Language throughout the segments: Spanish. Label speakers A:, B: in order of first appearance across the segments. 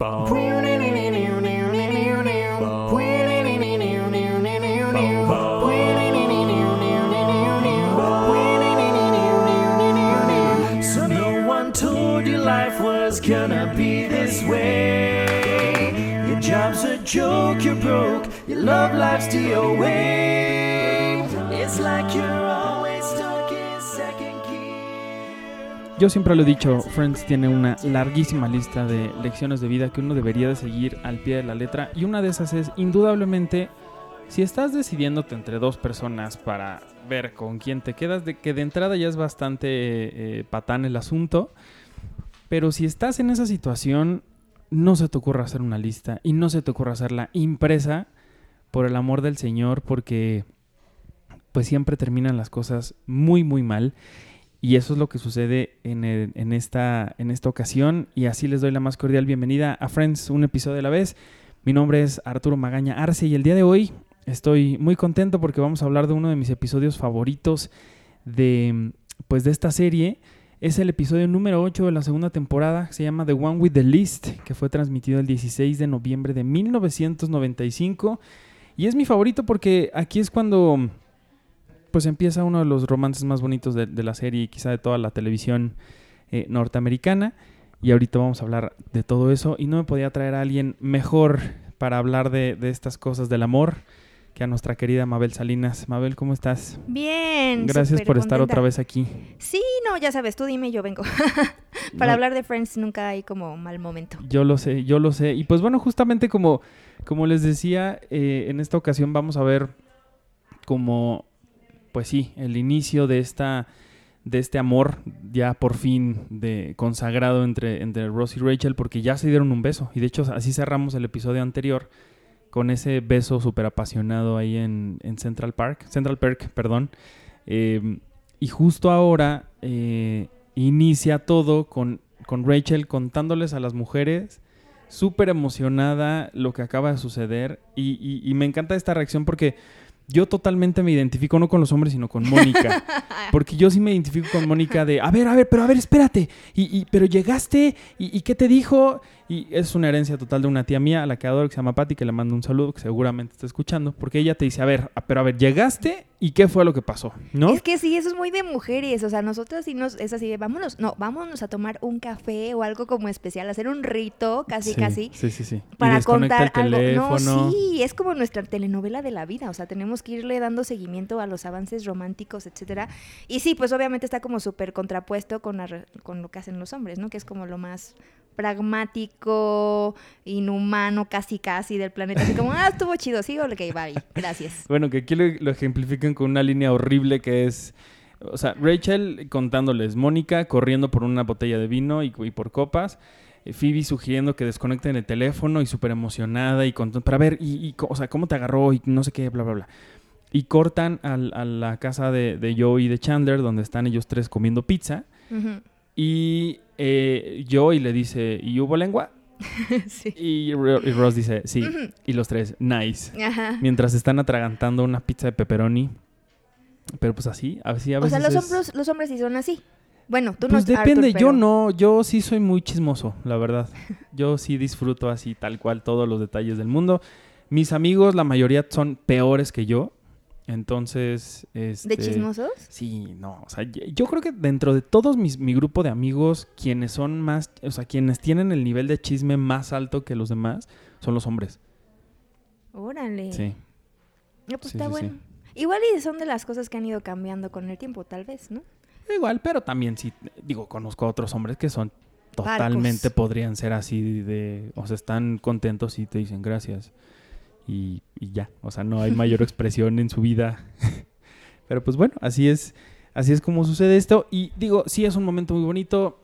A: So no one told you life was gonna be this way. Your job's a joke, you're broke. Your love life's your. It's like you're
B: Yo siempre lo he dicho, Friends tiene una larguísima lista de lecciones de vida que uno debería de seguir al pie de la letra y una de esas es indudablemente si estás decidiéndote entre dos personas para ver con quién te quedas, de que de entrada ya es bastante eh, patán el asunto, pero si estás en esa situación, no se te ocurra hacer una lista y no se te ocurra hacerla impresa por el amor del Señor, porque pues siempre terminan las cosas muy muy mal. Y eso es lo que sucede en, esta, en esta ocasión. Y así les doy la más cordial bienvenida a Friends, un episodio a la vez. Mi nombre es Arturo Magaña Arce y el día de hoy estoy muy contento porque vamos a hablar de uno de mis episodios favoritos de, pues, de esta serie. Es el episodio número 8 de la segunda temporada. Se llama The One with the List, que fue transmitido el 16 de noviembre de 1995. Y es mi favorito porque aquí es cuando pues empieza uno de los romances más bonitos de, de la serie y quizá de toda la televisión eh, norteamericana. Y ahorita vamos a hablar de todo eso. Y no me podía traer a alguien mejor para hablar de, de estas cosas del amor que a nuestra querida Mabel Salinas. Mabel, ¿cómo estás?
C: Bien.
B: Gracias por estar
C: contenta.
B: otra vez aquí.
C: Sí, no, ya sabes, tú dime y yo vengo. Para
B: No,
C: hablar de Friends nunca hay como mal momento.
B: Yo lo sé, yo lo sé. Y pues bueno, justamente como, como les decía, eh, en esta ocasión vamos a ver como, pues sí, el inicio de esta de este amor ya por fin de consagrado entre, entre Ross y Rachel porque ya se dieron un beso. Y de hecho así cerramos el episodio anterior con ese beso súper apasionado ahí en, en Central Park Central Park perdón. Eh, y justo ahora eh, inicia todo con, con Rachel contándoles a las mujeres súper emocionada lo que acaba de suceder. Y me encanta esta reacción porque yo totalmente me identifico no con los hombres sino con Mónica. Porque yo sí me identifico con Mónica de a ver a ver pero a ver espérate y, y- pero llegaste y, y qué te dijo y es una herencia total de una tía mía a la que adoro que se llama Patty que le mando un saludo que seguramente está escuchando porque ella te dice a ver a- pero a ver llegaste y qué fue lo que pasó no
C: Es que sí, eso es muy de mujeres. O sea, nosotras sí nos, es así de vámonos, no, vámonos a tomar un café o algo como especial, hacer un rito, casi,
B: Sí,
C: casi.
B: sí sí sí
C: Para contar
B: el
C: algo. No, sí, es como nuestra telenovela de la vida. O sea, tenemos que irle dando seguimiento a los avances románticos, etcétera. Y sí, pues obviamente está como súper contrapuesto con, la con lo que hacen los hombres, ¿no? Que es como lo más pragmático, inhumano, casi casi del planeta. Así como, ah, estuvo chido, sí, ok, bye, gracias.
B: Bueno, que aquí lo, lo ejemplifican con una línea horrible que es, o sea, Rachel contándoles, Mónica corriendo por una botella de vino y, y por copas, eh, Phoebe sugiriendo que desconecten el teléfono y súper emocionada y con, para ver, y, o sea, cómo te agarró y no sé qué, bla, bla, bla. Y cortan al- a la casa de, de Joey y de Chandler, donde están ellos tres comiendo pizza, y eh, Joey le dice, ¿y hubo lengua?
C: sí.
B: Y, y Ross dice, sí, y los tres, nice
C: Ajá.
B: mientras están atragantando una pizza de pepperoni. Pero pues así, así a
C: O
B: veces
C: sea, los
B: es-
C: hombres, los hombres sí son así. Bueno, tú
B: Pues
C: no
B: depende,
C: Arthur,
B: yo
C: pero-
B: no, yo sí soy muy chismoso, la verdad. Yo sí disfruto así tal cual todos los detalles del mundo. Mis amigos, la mayoría son peores que yo. Entonces,
C: ¿De
B: este,
C: chismosos?
B: Sí, no, o sea, yo creo que dentro de todos mis, mi grupo de amigos, quienes son más, o sea, quienes tienen el nivel de chisme más alto que los demás, son los hombres.
C: Órale.
B: Sí.
C: No, pues
B: Sí,
C: está
B: sí, sí.
C: bueno. Igual y son de las cosas que han ido cambiando con el tiempo, tal vez, ¿no?
B: Igual, pero también sí, digo, conozco a otros hombres que son totalmente podrían ser así de, o sea, están contentos y te dicen gracias y, y ya, o sea, no hay mayor expresión en su vida. pero pues bueno, así es, así es como sucede esto y digo, sí es un momento muy bonito,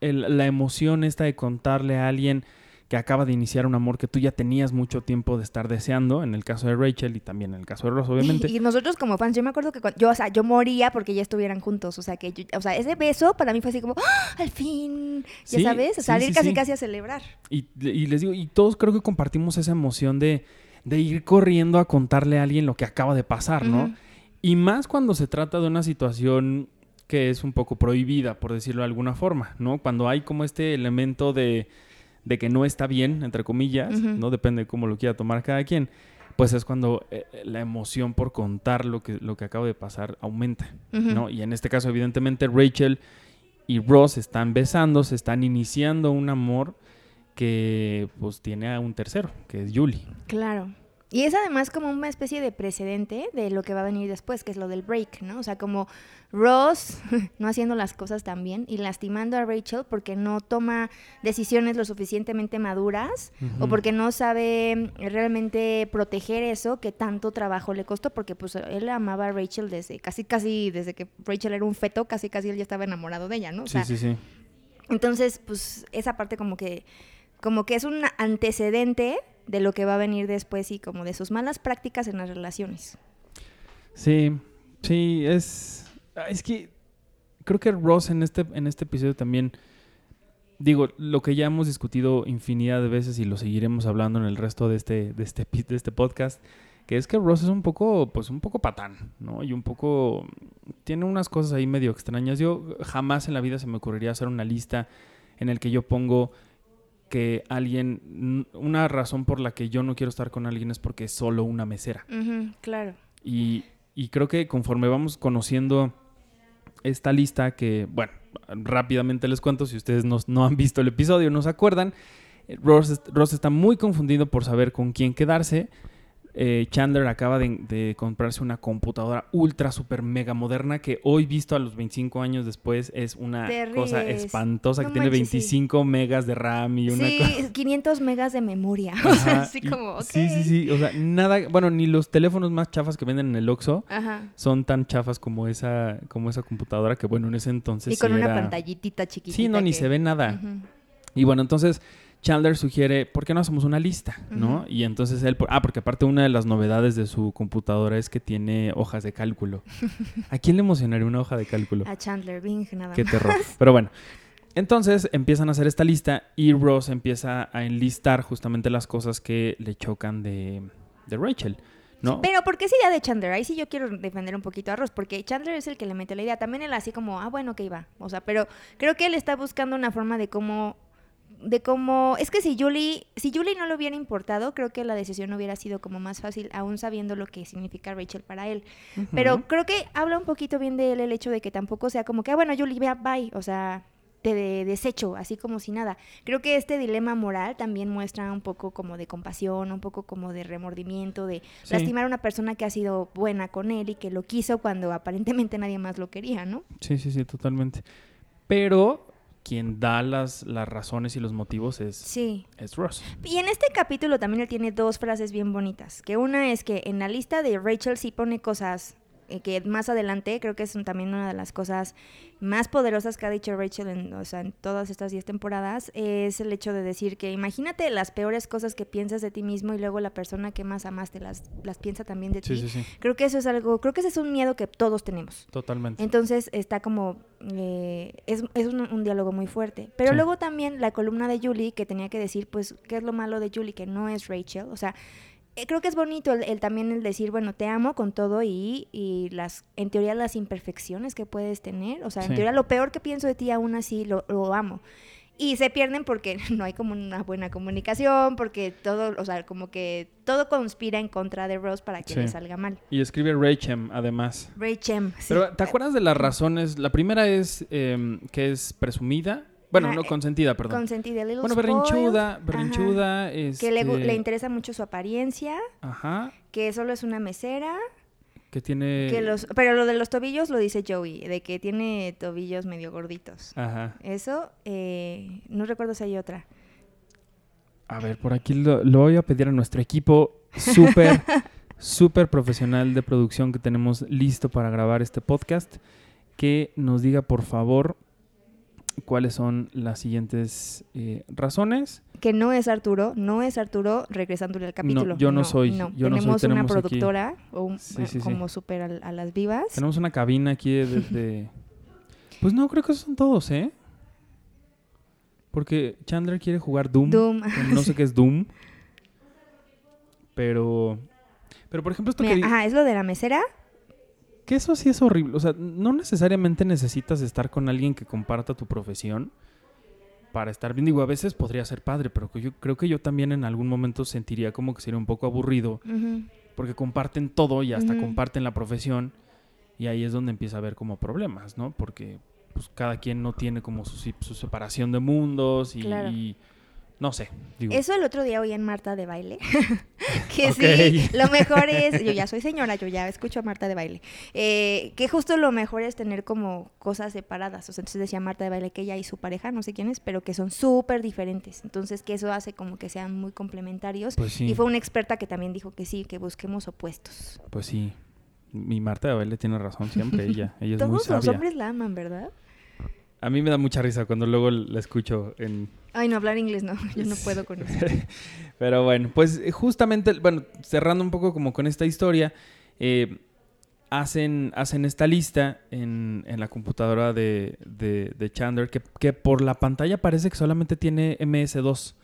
B: el- la emoción esta de contarle a alguien que acaba de iniciar un amor que tú ya tenías mucho tiempo de estar deseando, en el caso de Rachel y también en el caso de Ross, obviamente.
C: Y nosotros como fans, yo me acuerdo que cuando- yo, o sea, yo moría porque ya estuvieran juntos, o sea, que yo- o sea, ese beso para mí fue así como, ¡Ah! al fin, ya
B: Sí,
C: sabes,
B: sí,
C: salir
B: sí,
C: casi casi a celebrar.
B: Y, y les digo, y todos creo que compartimos esa emoción de, de ir corriendo a contarle a alguien lo que acaba de pasar, ¿no? Y más cuando se trata de una situación que es un poco prohibida, por decirlo de alguna forma, ¿no? Cuando hay como este elemento de, de que no está bien, entre comillas. ¿no? Depende de cómo lo quiera tomar cada quien, pues es cuando eh, la emoción por contar lo que, lo que acaba de pasar aumenta. ¿no? Y en este caso, evidentemente, Rachel y Ross están besando, se están iniciando un amor que pues tiene a un tercero, que es Julie.
C: Claro. Y es además como una especie de precedente de lo que va a venir después, que es lo del break, ¿no? O sea, como Ross no haciendo las cosas tan bien y lastimando a Rachel porque no toma decisiones lo suficientemente maduras o porque no sabe realmente proteger eso que tanto trabajo le costó, porque pues él amaba a Rachel desde casi, casi, desde que Rachel era un feto, casi, casi él ya estaba enamorado de ella, ¿no? O
B: Sí, sí, sí.
C: entonces, pues esa parte como que como que es un antecedente de lo que va a venir después y como de sus malas prácticas en las relaciones.
B: Sí, sí, es. ah, Es que creo que Ross en este, en este episodio también. Digo, lo que ya hemos discutido infinidad de veces y lo seguiremos hablando en el resto de este, de este, de este podcast, que es que Ross es un poco, pues un poco patán, ¿no? Y un poco. Tiene unas cosas ahí medio extrañas. Yo jamás en la vida se me ocurriría hacer una lista en el que yo pongo que alguien. Una razón por la que yo no quiero estar con alguien es porque es solo una mesera.
C: Claro.
B: Y, y creo que conforme vamos conociendo esta lista, que, bueno, rápidamente les cuento, si ustedes no, no han visto el episodio, no se acuerdan, eh, Ross, Ross está muy confundido por saber con quién quedarse. Eh, Chandler acaba de, de comprarse una computadora ultra, super, mega moderna que hoy visto a los 25 años después es una cosa espantosa
C: No
B: que tiene
C: manches, sí.
B: 25 megas de RAM y una
C: Sí,
B: cosa...
C: 500 megas de memoria. O sea,
B: Ajá,
C: así
B: y-
C: como.
B: Sí, sí, sí. O sea, nada. Bueno, ni los teléfonos más chafas que venden en el Oxxo
C: Ajá.
B: son tan chafas como esa, como esa computadora que, bueno, en ese entonces.
C: Y con
B: sí
C: una
B: era-
C: pantallitita chiquitita.
B: Sí, no, ni se ve nada. Y bueno, entonces Chandler sugiere, ¿por qué no hacemos una lista? ¿no? Y entonces él, ah, porque aparte una de las novedades de su computadora es que tiene hojas de cálculo. ¿A quién le emocionaría una hoja de cálculo?
C: A Chandler Bing, nada
B: Qué
C: más.
B: terror. Pero bueno. Entonces empiezan a hacer esta lista y Ross empieza a enlistar justamente las cosas que le chocan de, de Rachel, ¿no?
C: Pero ¿por qué es idea de Chandler? Ahí sí yo quiero defender un poquito a Ross, porque Chandler es el que le mete la idea. También él así como, ah, bueno, que iba. O sea, pero creo que él está buscando una forma de cómo de cómo es que si Julie si Julie no le hubiera importado creo que la decisión hubiera sido como más fácil aún sabiendo lo que significa Rachel para él pero creo que habla un poquito bien de él el hecho de que tampoco sea como que ah bueno Julie vea bye o sea te de- desecho así como si nada creo que este dilema moral también muestra un poco como de compasión un poco como de remordimiento de
B: Sí.
C: lastimar a una persona que ha sido buena con él y que lo quiso cuando aparentemente nadie más lo quería no
B: Sí, sí, sí, totalmente. Pero quien da las, las razones y los motivos es,
C: sí
B: es Ross.
C: Y en este capítulo también él tiene dos frases bien bonitas. Que una es que en la lista de Rachel sí pone cosas eh, que más adelante creo que es también una de las cosas más poderosas que ha dicho Rachel en, o sea, en todas estas 10 temporadas. Es el hecho de decir que imagínate las peores cosas que piensas de ti mismo y luego la persona que más amaste las, las piensa también de
B: Sí,
C: ti.
B: sí, sí,
C: Creo que eso es algo, creo que ese es un miedo que todos tenemos.
B: totalmente.
C: Entonces está como, eh, es, es un, un diálogo muy fuerte. Pero luego también la columna de Julie que tenía que decir, pues, ¿qué es lo malo de Julie? Que no es Rachel. O sea, creo que es bonito el, el también el decir, bueno, te amo con todo y, y las, en teoría las imperfecciones que puedes tener. O sea, en
B: Sí.
C: teoría lo peor que pienso de ti aún así lo, lo amo. Y se pierden porque no hay como una buena comunicación, porque todo, o sea, como que todo conspira en contra de Rose para que
B: Sí.
C: le salga mal.
B: Y escribe Rachel, además.
C: Rachel. sí.
B: Pero, ¿te acuerdas de las razones? La primera es em, que es presumida. Bueno,
C: Ajá,
B: no
C: eh,
B: consentida, perdón.
C: Consentida, little
B: Bueno, berrinchuda, berrinchuda,
C: Que le, gu-
B: este,
C: le interesa mucho su apariencia,
B: Ajá,
C: que solo es una mesera,
B: que tiene...
C: que los, pero lo de los tobillos lo dice Joey, de que tiene tobillos medio gorditos.
B: Ajá.
C: Eso, eh, no recuerdo si hay otra.
B: A ver, por aquí lo, lo voy a pedir a nuestro equipo súper, súper profesional de producción que tenemos listo para grabar este podcast, que nos diga, por favor, cuáles son las siguientes eh, razones.
C: Que no es Arturo, no es Arturo regresándole al capítulo.
B: yo no soy, yo no soy,
C: tenemos, una
B: aquí-
C: productora o un-
B: Sí, sí, sí.
C: como súper a, a las vivas.
B: Tenemos una cabina aquí de... de- de- Pues no, creo que esos son todos, ¿eh? Porque Chandler quiere jugar Doom. No sé qué es Doom. Pero... Pero, por ejemplo, esto
C: Mira,
B: que...
C: ajá, es lo de la mesera.
B: Que eso sí es horrible. O sea, no necesariamente necesitas estar con alguien que comparta tu profesión para estar bien. Digo, a veces podría ser padre, pero que yo creo que yo también en algún momento sentiría como que sería un poco aburrido porque comparten todo y hasta comparten la profesión y ahí es donde empieza a haber como problemas, ¿no? Porque pues cada quien no tiene como su, separación de mundos y,
C: Claro.
B: y no sé, digo.
C: Eso el otro día oí en Marta de baile. que sí, lo mejor es, yo ya soy señora, yo ya escucho a Marta de baile. eh, que justo lo mejor es tener como cosas separadas. O sea, entonces decía Marta de baile que ella y su pareja, no sé quién es, pero que son súper diferentes. Entonces que eso hace como que sean muy complementarios.
B: Pues sí,
C: Y fue una experta que también dijo que sí, que busquemos opuestos.
B: pues sí. Mi Marta de baile tiene razón siempre, ella. Ella es muy
C: Todos los
B: sabia.
C: hombres la aman, ¿verdad?
B: A mí me da mucha risa cuando luego la escucho en...
C: Ay, no, hablar inglés no, yo no puedo con eso.
B: Pero bueno, pues eh, justamente, bueno, cerrando un poco como con esta historia, eh, hacen, hacen esta lista en, en la computadora de, de, de Chandler que, que por la pantalla parece que solamente tiene MS2.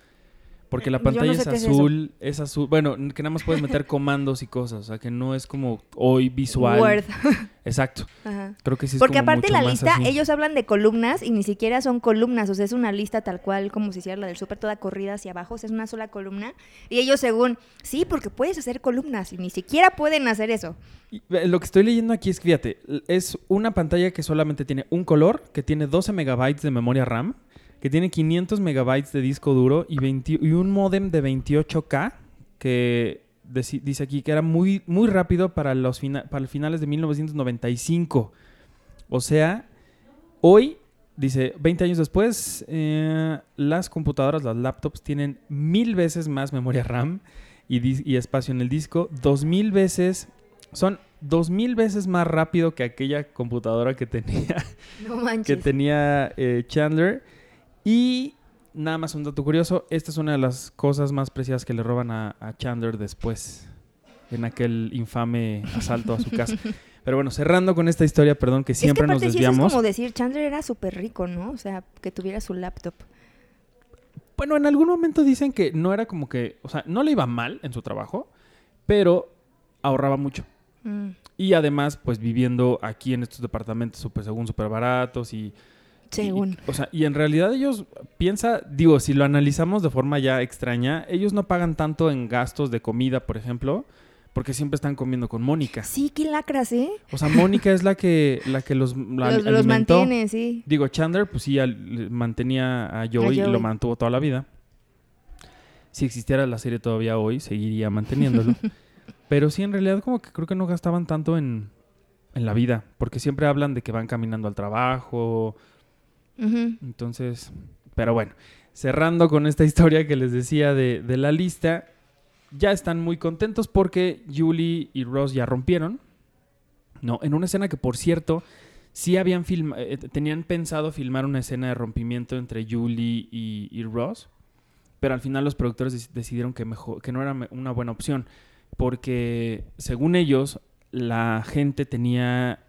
B: Porque la
C: Eh, no
B: pantalla
C: sé
B: es azul, es azul. Bueno, que nada más puedes meter comandos y cosas. O sea, que no es como hoy visual.
C: Word.
B: Exacto.
C: Ajá.
B: Creo que sí es
C: Porque
B: como
C: aparte
B: mucho
C: la lista, ellos hablan de columnas y ni siquiera son columnas, o sea, es una lista tal cual como si hiciera la del súper toda corrida hacia abajo, o sea, es una sola columna. Y ellos según, sí, porque puedes hacer columnas y ni siquiera pueden hacer eso.
B: Y, Lo que estoy leyendo aquí es que, fíjate, es una pantalla que solamente tiene un color, que tiene 12 megabytes de memoria RAM, que tiene 500 megabytes de disco duro y, 20 y un modem de 28K que dice aquí que era muy, muy rápido para los, fina- para finales de 1995. O sea, hoy, dice, 20 años después, eh, las computadoras, las laptops tienen mil veces más memoria RAM y, y espacio en el disco, dos mil veces, son dos mil veces más rápido que aquella computadora que tenía,
C: No
B: que tenía eh, Chandler. Y nada más un dato curioso, esta es una de las cosas más preciadas que le roban a, a Chandler después, en aquel infame asalto a su casa. Pero bueno, cerrando con esta historia, perdón, que siempre
C: es que
B: nos
C: sí, eso es
B: desviamos.
C: como decir, Chandler era súper rico, ¿no? O sea, que tuviera su laptop.
B: Bueno, en algún momento dicen que no era como que, o sea, no le iba mal en su trabajo, pero ahorraba mucho.
C: Mm.
B: Y además, pues viviendo aquí en estos departamentos super, según súper baratos y,
C: Según.
B: y- o sea, y en realidad ellos, piensa, digo, si lo analizamos de forma ya extraña, ellos no pagan tanto en gastos de comida, por ejemplo, porque siempre están comiendo con Mónica.
C: Sí, qué lacras, ¿eh?
B: O sea, Mónica es la que, la que los, la
C: los, mantiene, sí.
B: Digo, Chandler, pues sí, al- mantenía a Joey, y
C: Joey.
B: lo mantuvo toda la vida. Si existiera la serie todavía hoy, seguiría manteniéndolo. Pero sí, en realidad, como que creo que no gastaban tanto en, en la vida. Porque siempre hablan de que van caminando al trabajo. Entonces, pero bueno, cerrando con esta historia que les decía de, la lista, ya están muy contentos porque Julie y Ross ya rompieron. No, en una escena que, por cierto, sí habían film eh, tenían pensado filmar una escena de rompimiento entre Julie y, Ross, pero al final los productores dec- decidieron que, mejor, que no era una buena opción, porque según ellos, la gente tenía,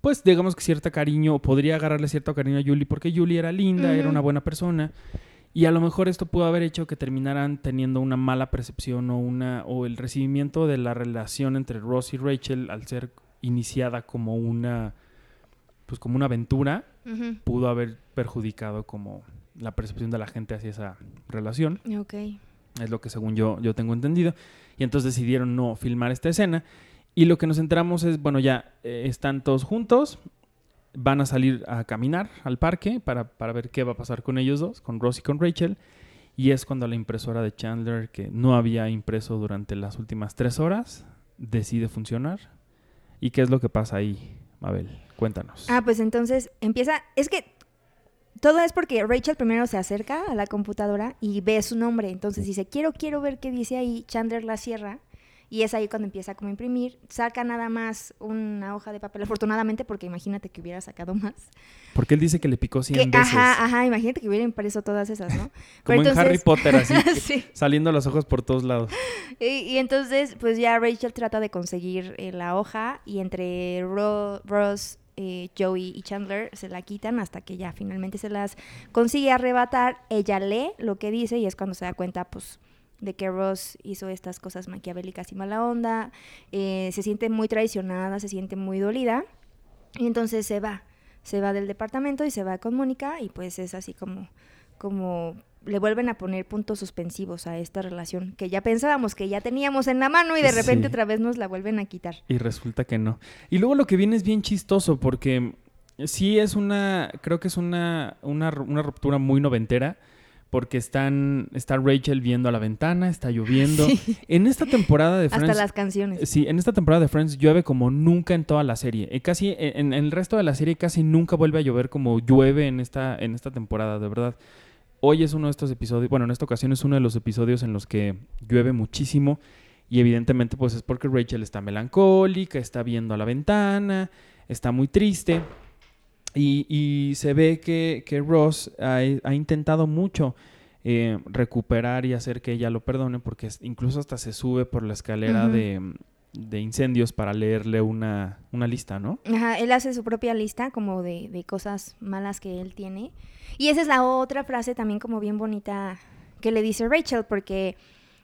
B: pues digamos que cierta cariño, podría agarrarle cierto cariño a Julie, porque Julie era linda, era una buena persona, y a lo mejor esto pudo haber hecho que terminaran teniendo una mala percepción o, una, o el recibimiento de la relación entre Ross y Rachel al ser iniciada como una pues como una aventura pudo haber perjudicado como la percepción de la gente hacia esa relación.
C: Ok.
B: es lo que según yo yo tengo entendido. Y entonces decidieron no filmar esta escena y lo que nos enteramos es bueno ya eh, están todos juntos van a salir a caminar al parque para, para ver qué va a pasar con ellos dos con Ross y con Rachel y es cuando la impresora de Chandler que no había impreso durante las últimas tres horas decide funcionar y qué es lo que pasa ahí Mabel cuéntanos
C: Ah, pues entonces empieza. Es que todo es porque Rachel primero se acerca a la computadora y ve su nombre. Entonces dice, quiero, quiero ver qué dice ahí. Chandler la cierra. Y es ahí cuando empieza como a imprimir. Saca nada más una hoja de papel, afortunadamente, porque imagínate que hubiera sacado más.
B: porque él dice que le picó 100
C: Que-
B: veces
C: ajá, ajá, imagínate que hubiera impreso todas esas, ¿no?
B: como
C: Pero
B: en Harry
C: entonces-
B: Potter así
C: sí.
B: saliendo los ojos por todos lados
C: Y, y entonces, pues ya Rachel trata de conseguir eh, la hoja y entre Ro- Ross, eh, Joey y Chandler se la quitan hasta que ya finalmente se las consigue arrebatar. Ella lee lo que dice y es cuando se da cuenta, pues, de que Ross hizo estas cosas maquiavélicas y mala onda. Eh, se siente muy traicionada, se siente muy dolida y entonces se va. Se va del departamento y se va con Mónica y pues es así como como le vuelven a poner puntos suspensivos a esta relación que ya pensábamos que ya teníamos en la mano y de repente
B: Sí.
C: otra vez nos la vuelven a quitar.
B: Y resulta que no. Y luego lo que viene es bien chistoso porque sí es una, creo que es una, una, una ruptura muy noventera porque están, está Rachel viendo a la ventana, está lloviendo.
C: Sí.
B: En esta temporada de Friends...
C: Hasta las canciones.
B: Sí, en esta temporada de Friends llueve como nunca en toda la serie. Casi en, en el resto de la serie casi nunca vuelve a llover como llueve en esta, en esta temporada, de verdad. Hoy es uno de estos episodios, bueno, en esta ocasión es uno de los episodios en los que llueve muchísimo y evidentemente pues es porque Rachel está melancólica, está viendo a la ventana, está muy triste y, y se ve que, que Ross ha, ha intentado mucho eh, recuperar y hacer que ella lo perdone porque incluso hasta se sube por la escalera de, de incendios para leerle una, una lista, ¿no?
C: Ajá, él hace su propia lista como de, de cosas malas que él tiene. Y esa es la otra frase también como bien bonita que le dice Rachel, porque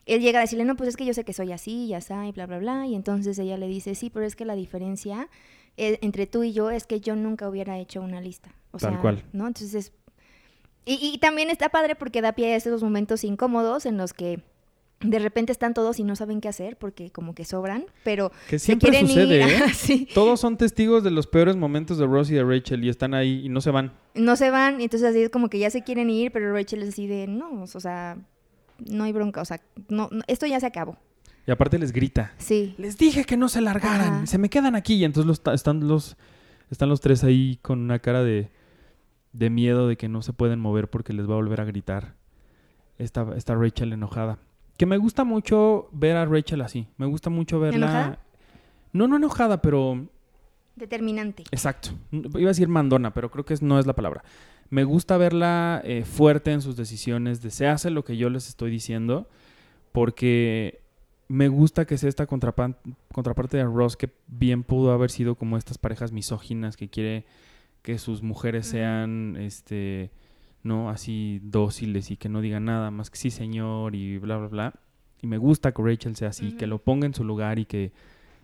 C: él llega a decirle, no, pues es que yo sé que soy así, ya está, y bla, bla, bla. Y entonces ella le dice, sí, pero es que la diferencia eh, entre tú y yo es que yo nunca hubiera hecho una lista. O
B: Tal
C: sea,
B: cual.
C: ¿no? Entonces, y, y también está padre porque da pie a esos momentos incómodos en los que de repente están todos y no saben qué hacer porque como que sobran, pero
B: Que
C: se
B: siempre
C: quieren
B: sucede,
C: ir.
B: ¿eh?
C: sí.
B: Todos son testigos de los peores momentos de Ross y de Rachel y están ahí y no se van.
C: no se van, y entonces así es como que ya se quieren ir, pero Rachel es así de, no, o sea, no hay bronca, o sea, no, no, esto ya se acabó.
B: Y aparte les grita.
C: Sí,
B: Les dije que no se largaran,
C: Ajá.
B: se me quedan aquí. Y entonces los, están, los, están los tres ahí con una cara de, de miedo de que no se pueden mover porque les va a volver a gritar. Está, está Rachel enojada. Que me gusta mucho ver a Rachel así. Me gusta mucho verla.
C: ¿Enojada?
B: No, no enojada, pero
C: determinante.
B: Exacto. Iba a decir mandona, pero creo que no es la palabra. Me gusta verla eh, fuerte en sus decisiones, de se hace lo que yo les estoy diciendo, porque me gusta que sea esta contraparte de Ross que bien pudo haber sido como estas parejas misóginas que quiere que sus mujeres sean, este, no, así dóciles y que no digan nada más que sí señor y bla, bla, bla. Y me gusta que Rachel sea así, que lo ponga en su lugar y que,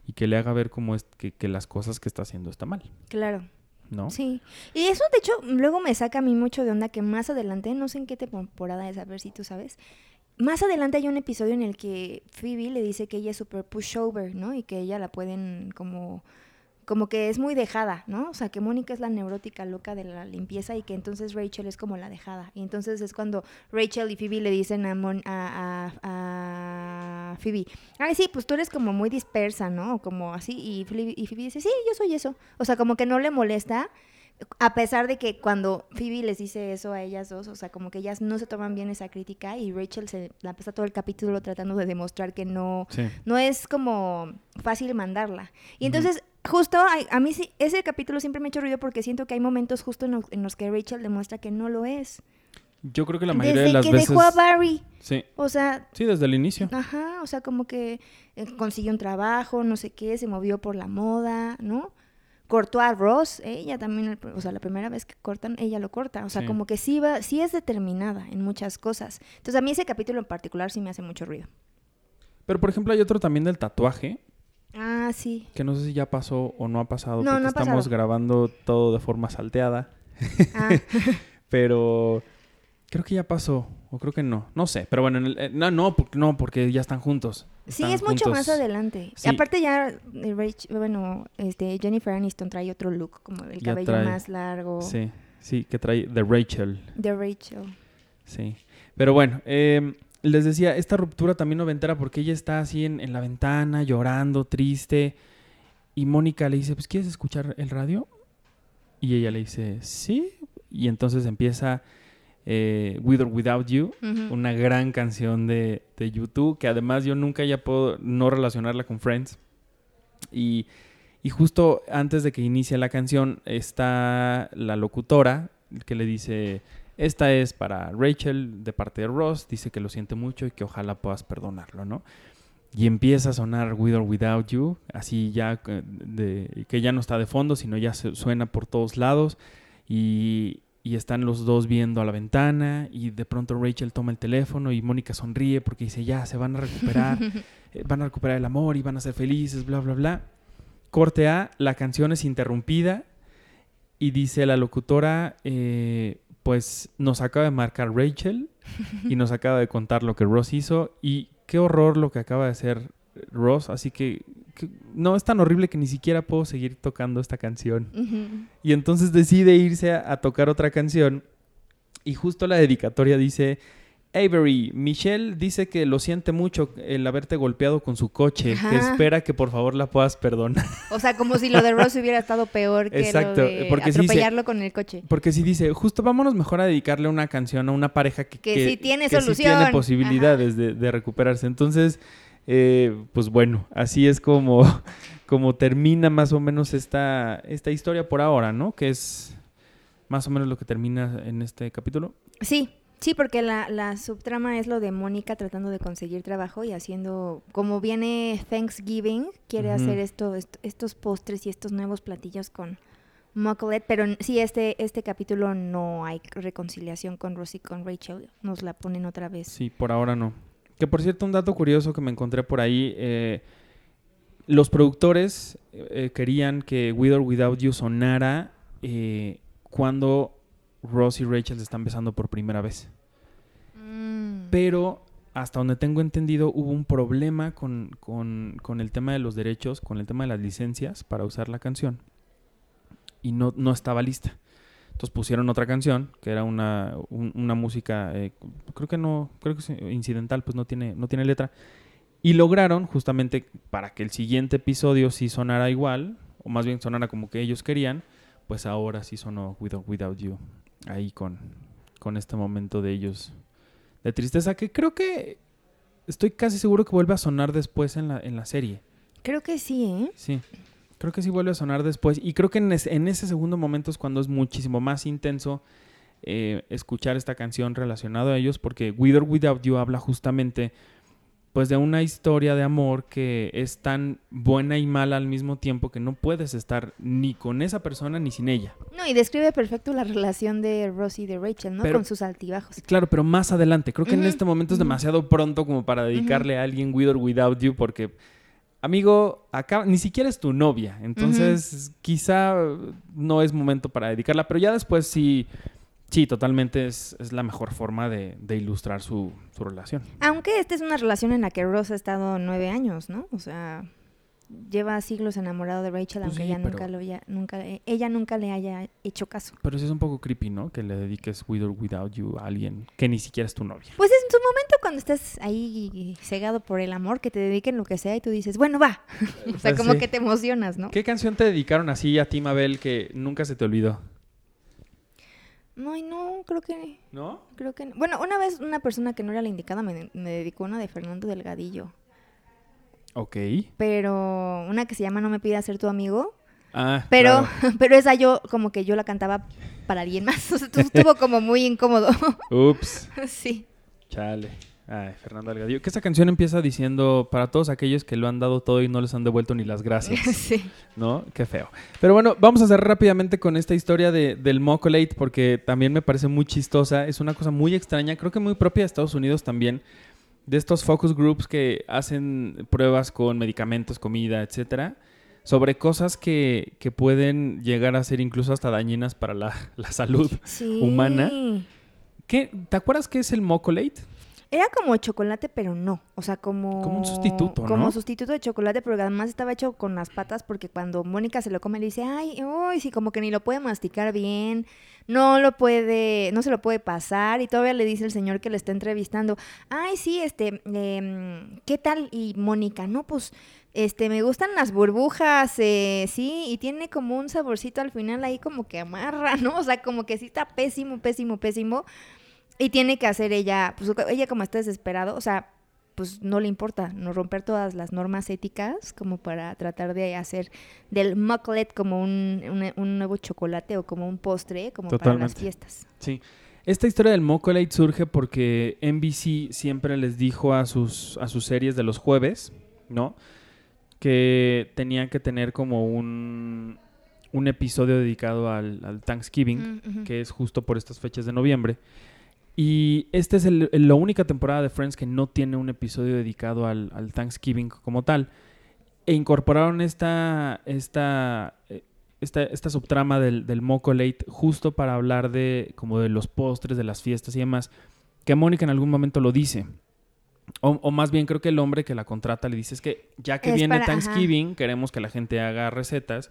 B: y que le haga ver cómo es que, que las cosas que está haciendo está mal,
C: Claro,
B: ¿no?
C: sí. Y eso, de hecho, luego me saca a mí mucho de onda que más adelante, no sé en qué temporada es, a ver si tú sabes, más adelante hay un episodio en el que Phoebe le dice que ella es super pushover, ¿no? Y que ella la pueden como como que es muy dejada, ¿no? O sea, que Mónica es la neurótica loca de la limpieza y que entonces Rachel es como la dejada. Y entonces es cuando Rachel y Phoebe le dicen a, Mon- a, Phoebe, ay, sí, pues tú eres como muy dispersa, ¿no? Como así. Y Phoebe, y Phoebe dice, sí, yo soy eso. O sea, como que no le molesta. A pesar de que cuando Phoebe les dice eso a ellas dos, o sea, como que ellas no se toman bien esa crítica y Rachel se la pasa todo el capítulo tratando de demostrar que no,
B: Sí.
C: no es como fácil mandarla. Y entonces, justo hay- a mí sí, ese capítulo siempre me ha hecho ruido porque siento que hay momentos justo en los, en los que Rachel demuestra que no lo es.
B: Yo creo que la mayoría
C: Desde
B: de las
C: que
B: veces...
C: dejó a Barry.
B: Sí,
C: O sea,
B: sí, desde el inicio.
C: ajá, o sea, como que eh, consiguió un trabajo, no sé qué, se movió por la moda, ¿no? Cortó a Ross, ella también, o sea, la primera vez que cortan, ella lo corta. O sea,
B: Sí.
C: como que sí, va, sí es determinada en muchas cosas. Entonces, a mí ese capítulo en particular sí me hace mucho ruido.
B: Pero, por ejemplo, hay otro también del tatuaje,
C: Ah, sí.
B: que no sé si ya pasó o no ha pasado,
C: No,
B: porque
C: no ha
B: estamos
C: pasado.
B: grabando todo de forma salteada.
C: Ah,
B: Pero creo que ya pasó, o creo que no, no sé. Pero bueno, en el- eh, no, no, porque, no, porque ya están juntos.
C: Sí, es mucho
B: juntos.
C: más adelante.
B: Sí.
C: Aparte ya, eh, bueno, este, Jennifer Aniston trae otro look, como el
B: Ya
C: cabello
B: trae-
C: más largo
B: Sí, sí, que trae de Rachel.
C: de Rachel.
B: Sí. Pero bueno, eh, les decía, esta ruptura también noventera porque ella está así en, en la ventana, llorando, triste. Y Mónica le dice, pues, ¿quieres escuchar el radio? Y ella le dice, sí. Y entonces empieza eh, With or Without You, una gran canción de, de YouTube, que además yo nunca ya puedo no relacionarla con Friends. Y, y justo antes de que inicie la canción está la locutora que le dice, esta es para Rachel de parte de Ross, dice que lo siente mucho y que ojalá puedas perdonarlo, ¿no? Y empieza a sonar With or Without You, así ya eh, de, que ya no está de fondo, sino ya se, suena por todos lados y, y están los dos viendo a la ventana y de pronto Rachel toma el teléfono y Mónica sonríe porque dice, ya, se van a recuperar, eh, van a recuperar el amor y van a ser felices, bla, bla, bla. Corte A, la canción es interrumpida y dice la locutora, eh, pues nos acaba de marcar Rachel y nos acaba de contar lo que Ross hizo y qué horror lo que acaba de hacer Ross, así que, que no es tan horrible que ni siquiera puedo seguir tocando esta canción. Y entonces decide irse a, a tocar otra canción. Y justo la dedicatoria dice: Avery, Michelle dice que lo siente mucho el haberte golpeado con su coche, que
C: Ajá.
B: espera que por favor la puedas perdonar.
C: O sea, como si lo de Ross hubiera estado peor que
B: Exacto,
C: lo de
B: porque sí
C: con el coche.
B: Porque si dice, justo vámonos mejor a dedicarle una canción a una pareja que,
C: Que sí tiene
B: que sí tiene posibilidades de, de recuperarse. Entonces, eh, pues bueno, así es como, como termina más o menos esta, esta historia por ahora, ¿no? Que es más o menos lo que termina en este capítulo.
C: Sí, sí, porque la, la subtrama es lo de Mónica tratando de conseguir trabajo y haciendo, como viene Thanksgiving, quiere hacer esto, est- estos postres y estos nuevos platillos con Mucklet, pero sí, este, este capítulo no hay reconciliación con Rosie con Rachel, nos la ponen otra vez.
B: Sí, por ahora no. Que por cierto, un dato curioso que me encontré por ahí, eh, los productores eh, querían que With or Without You sonara eh, cuando Ross y Rachel se están besando por primera vez.
C: Mm.
B: Pero hasta donde tengo entendido hubo un problema con, con- con el tema de los derechos, con el tema de las licencias para usar la canción. Y no, no estaba lista. Entonces pusieron otra canción, que era una, un- una música, eh, creo que no, creo que es incidental, pues no tiene, no tiene letra. Y lograron, justamente para que el siguiente episodio sí sonara igual, o más bien sonara como que ellos querían, pues ahora sí sonó With or Without You, ahí con, con este momento de ellos de tristeza, que creo que estoy casi seguro que vuelve a sonar después en la, en la serie.
C: Creo que sí, ¿eh?
B: Sí, creo que sí vuelve a sonar después. Y creo que en, es- en ese segundo momento es cuando es muchísimo más intenso eh, escuchar esta canción relacionado a ellos, porque With or Without You habla justamente pues de una historia de amor que es tan buena y mala al mismo tiempo que no puedes estar ni con esa persona ni sin ella.
C: No, y describe perfecto la relación de Rosie y de Rachel, ¿no?
B: Pero-
C: con sus altibajos.
B: Claro, pero más adelante. Creo que en este momento es demasiado pronto como para dedicarle a alguien with or without you, porque, amigo, acá ni siquiera es tu novia. Entonces, quizá no es momento para dedicarla, pero ya después sí, sí, totalmente es, es la mejor forma de, de ilustrar su, su relación.
C: Aunque esta es una relación en la que Ross ha estado nueve años, ¿no? O sea, lleva siglos enamorado de Rachel,
B: Pues
C: aunque
B: sí,
C: ella nunca lo haya, nunca, eh, ella nunca le haya hecho caso.
B: Pero sí es un poco creepy, ¿no? Que le dediques with or without you a alguien que ni siquiera es tu novia.
C: Pues en su momento cuando estás ahí cegado por el amor, que te dediquen lo que sea y tú dices, bueno, va. o sea,
B: Pues
C: como
B: sí.
C: que te emocionas, ¿no?
B: ¿Qué canción te dedicaron así a ti, Mabel, que nunca se te olvidó?
C: No, no, creo que,
B: ¿No?
C: creo que no. Bueno, una vez una persona que no era la indicada me, me dedicó una de Fernando Delgadillo,
B: Ok.
C: pero una que se llama No me pidas ser tu amigo.
B: Ah,
C: Pero,
B: claro.
C: pero esa yo, como que yo la cantaba para alguien más. O sea, estuvo como muy incómodo.
B: Ups.
C: sí.
B: Chale. Ay, Fernando Algadillo. Que esa canción empieza diciendo para todos aquellos que lo han dado todo y no les han devuelto ni las gracias.
C: sí.
B: ¿No? Qué feo. Pero bueno, vamos a cerrar rápidamente con esta historia de, del Mocolate porque también me parece muy chistosa. Es una cosa muy extraña, creo que muy propia de Estados Unidos también. De estos focus groups que hacen pruebas con medicamentos, comida, etcétera, sobre cosas que, que pueden llegar a ser incluso hasta dañinas para la, la salud.
C: Sí.
B: ¿Humana? ¿Qué? ¿Te acuerdas qué es el Mocolate?
C: Era como chocolate, pero no. O sea, como...
B: Como un sustituto, ¿no?
C: Como sustituto de chocolate, pero además estaba hecho con las patas porque cuando Mónica se lo come le dice, ay, uy, sí, como que ni lo puede masticar bien, no lo puede, no se lo puede pasar y todavía le dice el señor que le está entrevistando, ay, sí, este, em, ¿qué tal? Y Mónica, no, pues, este, me gustan las burbujas, eh, sí, y tiene como un saborcito al final ahí como que amarra, ¿no? O sea, como que sí está pésimo, pésimo, pésimo. Y tiene que hacer ella, pues ella como está desesperado, o sea, pues no le importa, no romper todas las normas éticas como para tratar de hacer del mucklet como un, un- un nuevo chocolate o como un postre, como para las fiestas.
B: Sí. Esta historia del Mocolate surge porque NBC siempre les dijo a sus, a sus series de los jueves, ¿no? Que tenían que tener como un, un episodio dedicado al, al Thanksgiving,
C: Mm,
B: que es justo por estas fechas de noviembre. Y esta es el- la única temporada de Friends que no tiene un episodio dedicado al, al Thanksgiving como tal. E incorporaron esta, esta, eh, esta, esta subtrama del, del Moco Late justo para hablar de como de los postres, de las fiestas y demás, que Mónica en algún momento lo dice. O, o más bien creo que el hombre que la contrata le dice es que ya que
C: Es
B: viene
C: para- ajá.
B: Thanksgiving, queremos que la gente haga recetas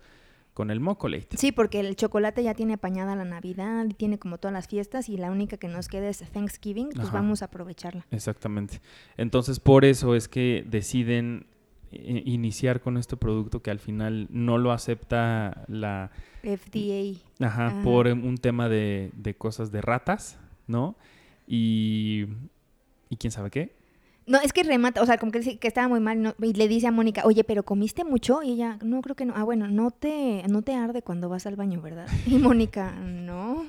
B: con el Moco Late.
C: Sí, porque el chocolate ya tiene apañada la Navidad y tiene como todas las fiestas y la única que nos queda es Thanksgiving, pues
B: Ajá.
C: vamos a aprovecharla.
B: Exactamente. Entonces, por eso es que deciden eh, iniciar con este producto que al final no lo acepta la...
C: FDA.
B: Ajá,
C: Ajá.
B: por un tema de, de cosas de ratas, ¿no? Y... ¿Y quién sabe qué?
C: No, es que remata, o sea, como que que estaba muy mal no- y le dice a Mónica, oye, pero comiste mucho y ella, no, creo que no. Ah, bueno, no te, no te arde cuando vas al baño, ¿verdad? Y Mónica, no.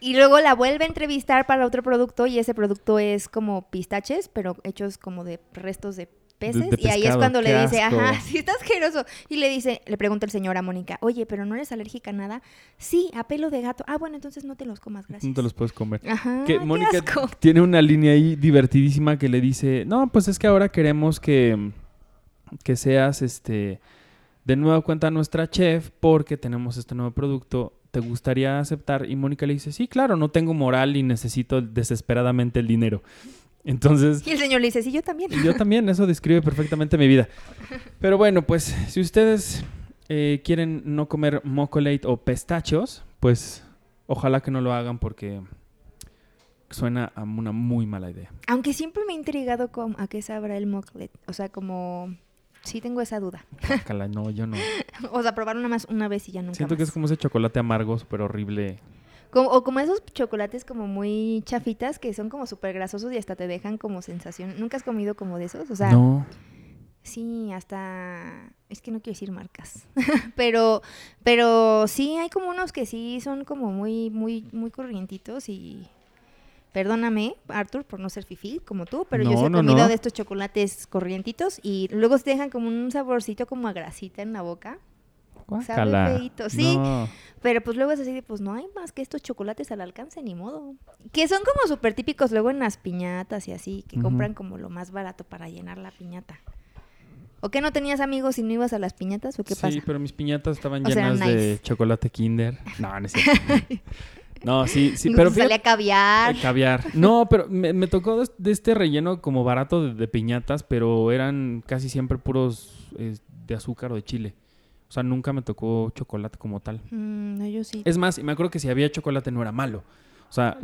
C: Y luego la vuelve a entrevistar para otro producto y ese producto es como pistaches, pero hechos como de restos de peces.
B: de
C: y ahí es cuando le dice,
B: asco.
C: ajá, sí está asqueroso. Y le dice, le pregunta el señor a Mónica, oye, pero no eres alérgica a nada. Sí, a pelo de gato. Ah, bueno, entonces no te los comas, gracias.
B: No te los puedes comer.
C: Ajá,
B: que Mónica
C: asco.
B: tiene una línea ahí divertidísima que le dice, no, pues es que ahora queremos que, que seas este de nueva cuenta nuestra chef porque tenemos este nuevo producto. ¿Te gustaría aceptar? Y Mónica le dice, sí, claro, no tengo moral y necesito desesperadamente el dinero. Entonces,
C: Y el señor le dice, sí, yo también.
B: y yo también, eso describe perfectamente mi vida. Pero bueno, pues si ustedes eh, quieren no comer mocolate o pistachos, pues ojalá que no lo hagan porque suena a una muy mala idea.
C: Aunque siempre me ha intrigado con a qué sabrá el mocklet. O sea, como sí tengo esa duda.
B: No, yo no.
C: O sea, probar una más una vez y ya nunca
B: Siento que es como ese chocolate amargo, súper horrible.
C: Como- o como esos chocolates como muy chafitas que son como súper grasosos y hasta te dejan como sensación. ¿Nunca has comido como de esos? O sea,
B: no.
C: sí, hasta... Es que no quiero decir marcas. pero, pero sí, hay como unos que sí son como muy, muy, muy corrientitos y... Perdóname, Arthur, por no ser fifí como tú, pero yo sí he
B: no,
C: comido
B: no.
C: de estos chocolates corrientitos y luego se dejan como un saborcito como a grasita en la boca.
B: Guácala.
C: feíto, sí.
B: No.
C: Pero pues luego es así de, pues no hay más que estos chocolates al alcance, ni modo. Que son como súper típicos luego en las piñatas y así, que compran como lo más barato para llenar la piñata. ¿O qué no tenías amigos y no ibas a las piñatas o qué
B: sí,
C: pasa?
B: pero mis piñatas estaban
C: O
B: llenas de chocolate Kinder. No, no es cierto. No, sí, sí, pero
C: Salía caviar.
B: El caviar. No, pero me, me tocó de, de este relleno como barato de, de piñatas, pero eran casi siempre puros eh, de azúcar o de chile. O sea, nunca me tocó chocolate como tal.
C: Mm, no, yo sí.
B: Es más, y me acuerdo que si había chocolate no era malo. O sea,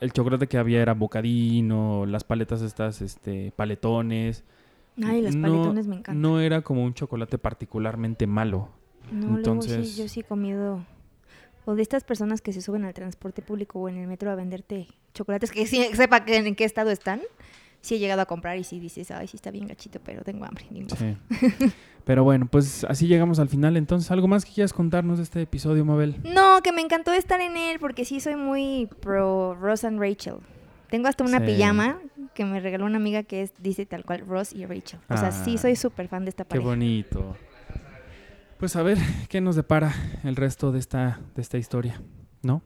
B: el chocolate que había era bocadino, las paletas estas, este, paletones.
C: Ay, los
B: No-
C: paletones me encantan.
B: No era como un chocolate particularmente malo.
C: No, luego
B: entonces-
C: sí, yo sí he comido. O de estas personas que se suben al transporte público o en el metro a venderte chocolates que sí sepa que en qué estado están. Sí he llegado a comprar y sí dices, ay, sí está bien gachito, pero tengo hambre. ni modo".
B: Sí. Pero bueno, pues así llegamos al final. Entonces, ¿algo más que quieras contarnos de este episodio, Mabel?
C: No, que me encantó estar en él porque sí soy muy pro Ross and Rachel. Tengo hasta una
B: Sí.
C: pijama que me regaló una amiga que es, dice tal cual Ross y Rachel. O sea, sí
B: Ah,
C: soy súper fan de esta
B: Qué
C: pareja.
B: bonito. Pues a ver, ¿qué nos depara el resto de esta, de esta historia? ¿No?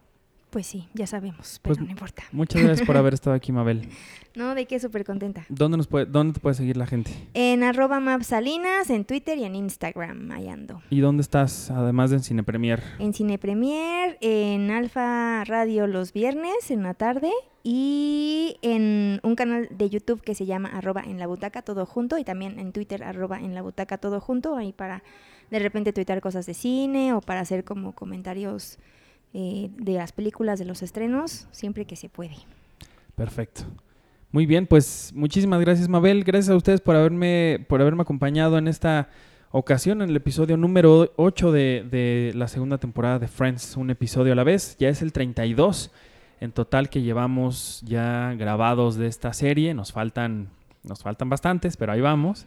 C: Pues sí, ya sabemos, pero
B: Pues-
C: no importa.
B: Muchas gracias por haber estado aquí, Mabel.
C: No, de qué súper contenta.
B: ¿Dónde, nos puede, ¿Dónde te puede seguir la gente?
C: En arroba mapsalinas, en Twitter y en Instagram, ahí ando.
B: ¿Y dónde estás, además de en Cine Premier?
C: En Cine Premier, en Alfa Radio los viernes en la tarde y en un canal de YouTube que se llama arroba en la butaca todo junto y también en Twitter arroba en la butaca todo junto ahí para de repente tuitar cosas de cine o para hacer como comentarios eh, de las películas, de los estrenos, siempre que se puede.
B: Perfecto. Muy bien, pues muchísimas gracias, Mabel. Gracias a ustedes por haberme, por haberme acompañado en esta ocasión, en el episodio número 8 de, de la segunda temporada de Friends, un episodio a la vez. Ya es el 32 en total que llevamos ya grabados de esta serie. Nos faltan, nos faltan bastantes, pero ahí vamos.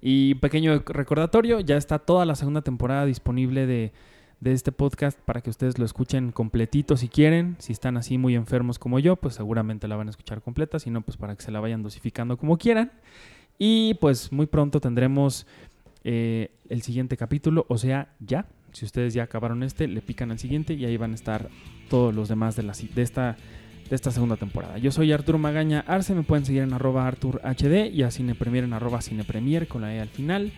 B: Y pequeño recordatorio, ya está toda la segunda temporada disponible de, de este podcast para que ustedes lo escuchen completito si quieren. Si están así muy enfermos como yo, pues seguramente la van a escuchar completa. Si no, pues para que se la vayan dosificando como quieran. Y pues muy pronto tendremos eh, el siguiente capítulo, o sea, ya. Si ustedes ya acabaron este, le pican al siguiente y ahí van a estar todos los demás de, la, de, esta, de esta segunda temporada. Yo soy Arturo Magaña Arce, me pueden seguir en arroba ArturHD y a Cinepremier en arroba Cinepremier con la E al final.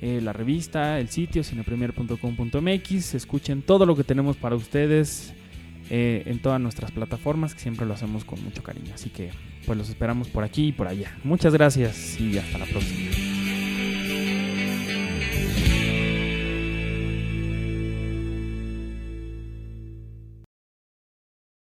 B: Eh, la revista, el sitio cinepremier.com.mx. Escuchen todo lo que tenemos para ustedes eh, en todas nuestras plataformas, que siempre lo hacemos con mucho cariño. Así que pues los esperamos por aquí y por allá. Muchas gracias y hasta la próxima.